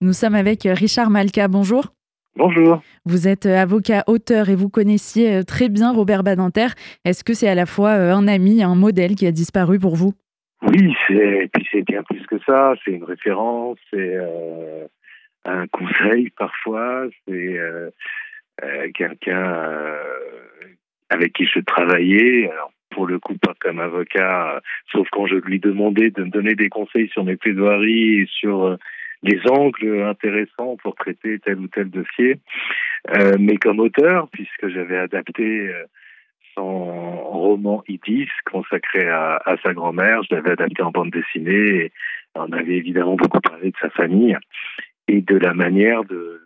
Nous sommes avec Richard Malka. Bonjour. Bonjour. Vous êtes avocat auteur et vous connaissiez très bien Robert Badinter. Est-ce que c'est à la fois un ami, un modèle qui a disparu pour vous? Oui, c'est puis c'est bien plus que ça. C'est une référence, c'est euh, un conseil parfois, c'est euh, euh, quelqu'un avec qui je travaillais. Alors, pour le coup, pas comme avocat, sauf quand je lui demandais de me donner des conseils sur mes plaidoiries et sur les angles intéressants pour traiter tel ou tel dossier. Euh, mais comme auteur, puisque j'avais adapté euh, son roman Idis consacré à, à sa grand-mère, je l'avais adapté en bande dessinée et on avait évidemment beaucoup parlé de sa famille et de la manière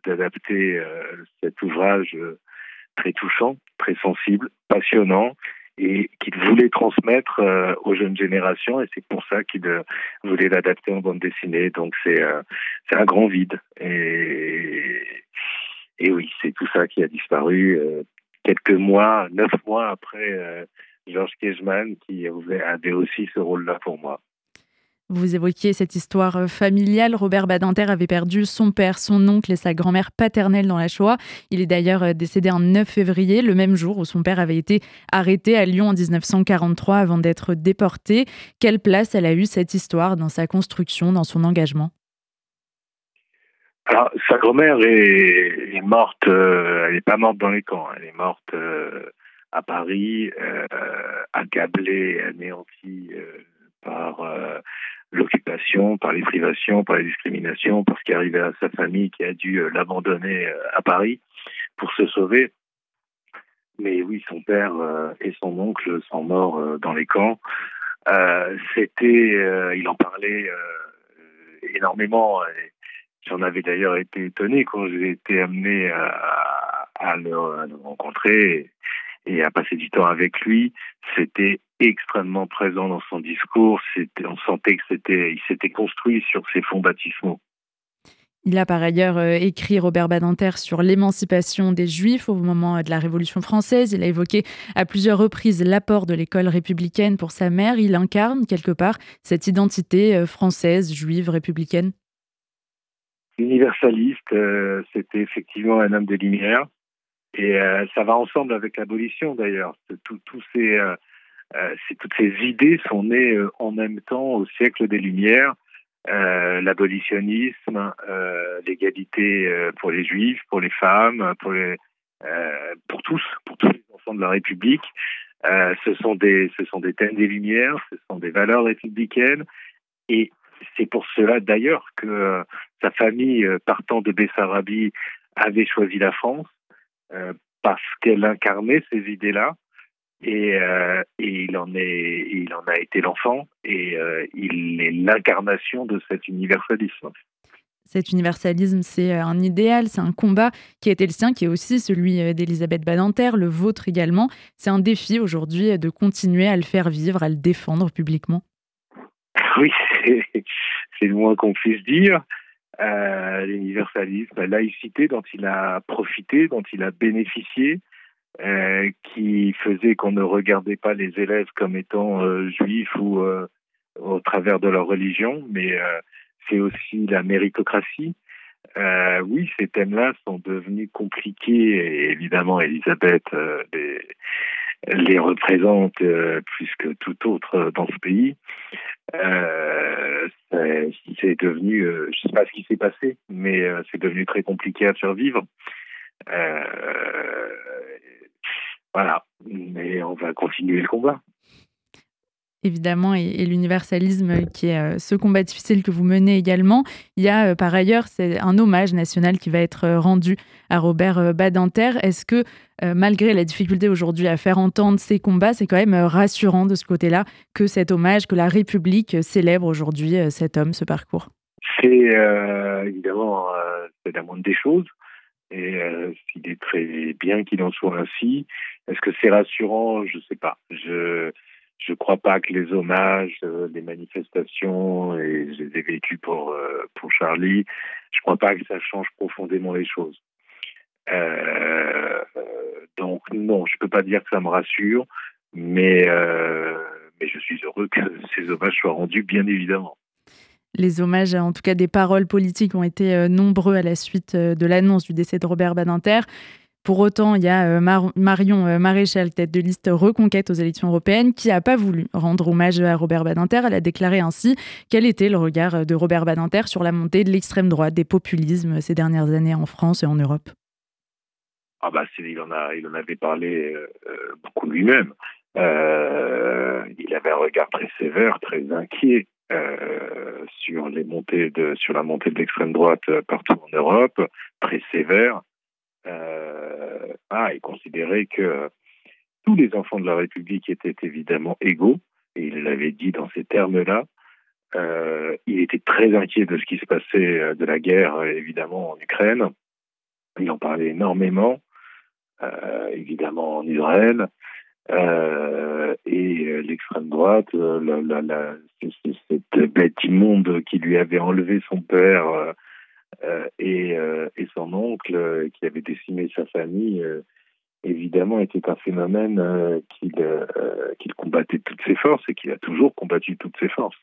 d'adapter euh, cet ouvrage euh, très touchant, très sensible, passionnant et qu'il voulait transmettre euh, aux jeunes générations et c'est pour ça qu'il euh, voulait l'adapter en bande dessinée. Donc c'est euh, c'est un grand vide et et oui c'est tout ça qui a disparu quelques mois, neuf mois après Georges Kejman qui avait aussi ce rôle-là pour moi. Vous évoquiez cette histoire euh, familiale. Robert Badinter avait perdu son père, son oncle et sa grand-mère paternelle dans la Shoah. Il est d'ailleurs euh, décédé en 9 février, le même jour où son père avait été arrêté à Lyon en 1943 avant d'être déporté. Quelle place elle a eu cette histoire dans sa construction, dans son engagement? Alors, sa grand-mère est, morte, euh, elle n'est pas morte dans les camps, elle est morte à Paris, accablée, anéantie par l'occupation, par les privations, par les discriminations, par ce qui à sa famille qui a dû euh, l'abandonner euh, à Paris pour se sauver. Mais oui, son père euh, et son oncle sont morts dans les camps. C'était, il en parlait énormément. J'en avais d'ailleurs été étonné quand j'ai été amené à, à, à, le, rencontrer et à passer du temps avec lui. C'était extrêmement présent dans son discours. On sentait que c'était, il s'était construit sur ses fonds baptismaux. Il a par ailleurs euh, écrit Robert Badinter sur l'émancipation des Juifs au moment de la Révolution française. Il a évoqué à plusieurs reprises l'apport de l'école républicaine pour sa mère. Il incarne quelque part cette identité euh, française, juive, républicaine. Universaliste, euh, c'était effectivement un homme de lumière. Et ça va ensemble avec l'abolition d'ailleurs. Tous ces euh, toutes ces idées sont nées euh, en même temps au siècle des Lumières. Euh, l'abolitionnisme, l'égalité pour les juifs, pour les femmes, pour, les, pour tous, pour tous les enfants de la République. ce, sont des, ce sont des thèmes des Lumières, ce sont des valeurs républicaines. Et c'est pour cela d'ailleurs que sa famille, partant de Bessarabie, avait choisi la France, parce qu'elle incarnait ces idées-là. Et, euh, et, il en est, il en a été l'enfant et euh, il est l'incarnation de cet universalisme. Cet universalisme, c'est euh, un idéal, c'est un combat qui a été le sien, qui est aussi celui d'Elisabeth Badinter, le vôtre également. C'est un défi aujourd'hui de continuer à le faire vivre, à le défendre publiquement. Oui, c'est le moins qu'on puisse dire. L'universalisme, la laïcité dont il a profité, dont il a bénéficié, euh, qui faisait qu'on ne regardait pas les élèves comme étant euh, juifs ou euh, au travers de leur religion, mais c'est aussi la méritocratie. oui, ces thèmes-là sont devenus compliqués et évidemment, Elisabeth les, représente plus que tout autre dans ce pays. C'est devenu, je ne sais pas ce qui s'est passé, mais c'est devenu très compliqué à faire vivre. Voilà, mais on va continuer le combat. Évidemment, et, l'universalisme qui est euh, ce combat difficile que vous menez également. Il y a euh, par ailleurs c'est un hommage national qui va être euh, rendu à Robert Badinter. Est-ce que malgré la difficulté aujourd'hui à faire entendre ces combats, c'est quand même rassurant de ce côté-là que cet hommage, que la République célèbre aujourd'hui cet homme, ce parcours? C'est évidemment c'est la moindre des choses et il est très bien qu'il en soit ainsi. Est-ce que c'est rassurant? Je ne sais pas. Je je crois pas que les hommages, euh, les manifestations, et je les ai pour euh, pour Charlie. Je crois pas que ça change profondément les choses. Euh, donc non, je peux pas dire que ça me rassure, mais mais je suis heureux que ces hommages soient rendus, bien évidemment. Les hommages, en tout cas des paroles politiques, ont été nombreux à la suite de l'annonce du décès de Robert Badinter. Pour autant, il y a Marion Maréchal, tête de liste Reconquête aux élections européennes, qui n'a pas voulu rendre hommage à Robert Badinter. Elle a déclaré ainsi quel était le regard de Robert Badinter sur la montée de l'extrême droite, des populismes ces dernières années en France et en Europe. Ah bah, il en a, avait parlé beaucoup lui-même. Euh, il avait un regard très sévère, très inquiet euh, sur les montées de, sur la montée de l'extrême droite euh, partout en Europe, très sévère. Euh, il considérait que tous les enfants de la République étaient évidemment égaux, et il l'avait dit dans ces termes-là. Euh, il était très inquiet de ce qui se passait, de la guerre, évidemment, en Ukraine. Il en parlait énormément, euh, évidemment en Israël. Euh, et euh, l'extrême droite, euh, cette bête immonde qui lui avait enlevé son père euh, et, et, son oncle, qui avait décimé sa famille, évidemment était un phénomène qu'il combattait de toutes ses forces et qu'il a toujours combattu de toutes ses forces.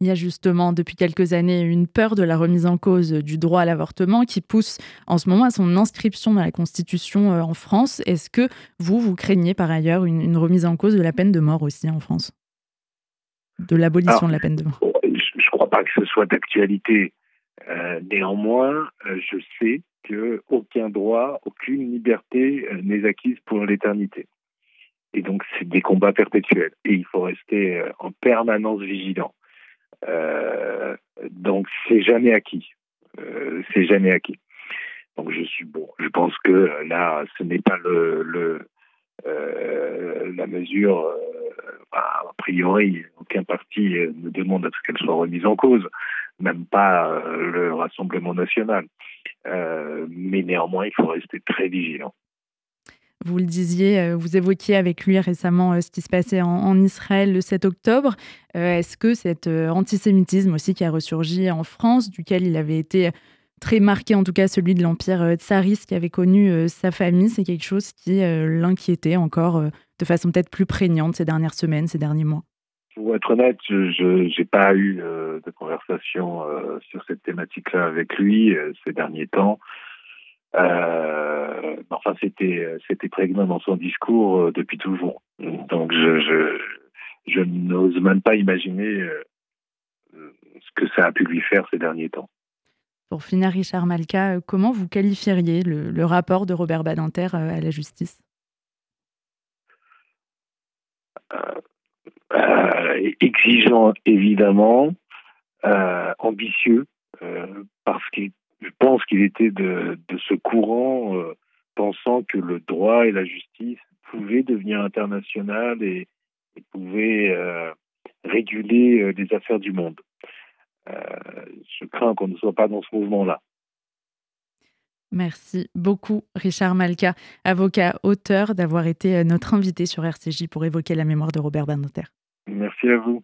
Il y a justement depuis quelques années une peur de la remise en cause du droit à l'avortement qui pousse en ce moment à son inscription dans la Constitution euh, en France. Est-ce que vous, vous craignez par ailleurs une, remise en cause de la peine de mort aussi en France? De l'abolition de la peine de mort? Je ne crois pas que ce soit d'actualité. Euh, néanmoins, euh, je sais qu'aucun droit, aucune liberté n'est acquise pour l'éternité. Et donc, c'est des combats perpétuels. Et il faut rester en permanence vigilant. Euh, donc c'est jamais acquis. Euh, c'est jamais acquis. Donc je suis bon. Je pense que là, ce n'est pas le, le euh, la mesure. a priori, aucun parti ne demande à ce qu'elle soit remise en cause, même pas le Rassemblement national. mais néanmoins, il faut rester très vigilant. Vous le disiez, euh, vous évoquiez avec lui récemment euh, ce qui se passait en, Israël le 7 octobre. Euh, est-ce que cet antisémitisme aussi qui a ressurgi en France, duquel il avait été très marqué, en tout cas celui de l'Empire tsariste qui avait connu sa famille, c'est quelque chose qui l'inquiétait encore de façon peut-être plus prégnante ces dernières semaines, ces derniers mois? Pour être honnête, je n'ai pas eu de conversation sur cette thématique-là avec lui ces derniers temps. Euh, enfin, c'était c'était prégnant dans son discours euh, depuis toujours. Donc, je je, je n'ose même pas imaginer euh, ce que ça a pu lui faire ces derniers temps. Pour finir, Richard Malka, comment vous qualifieriez le, le rapport de Robert Badinter à la justice? Exigeant, évidemment, ambitieux, parce qu'il je pense qu'il était de, ce courant euh, pensant que le droit et la justice pouvaient devenir international et, pouvaient euh, réguler euh, les affaires du monde. je crains qu'on ne soit pas dans ce mouvement-là. Merci beaucoup, Richard Malka, avocat, auteur, d'avoir été notre invité sur RCJ pour évoquer la mémoire de Robert Badinter. Merci à vous.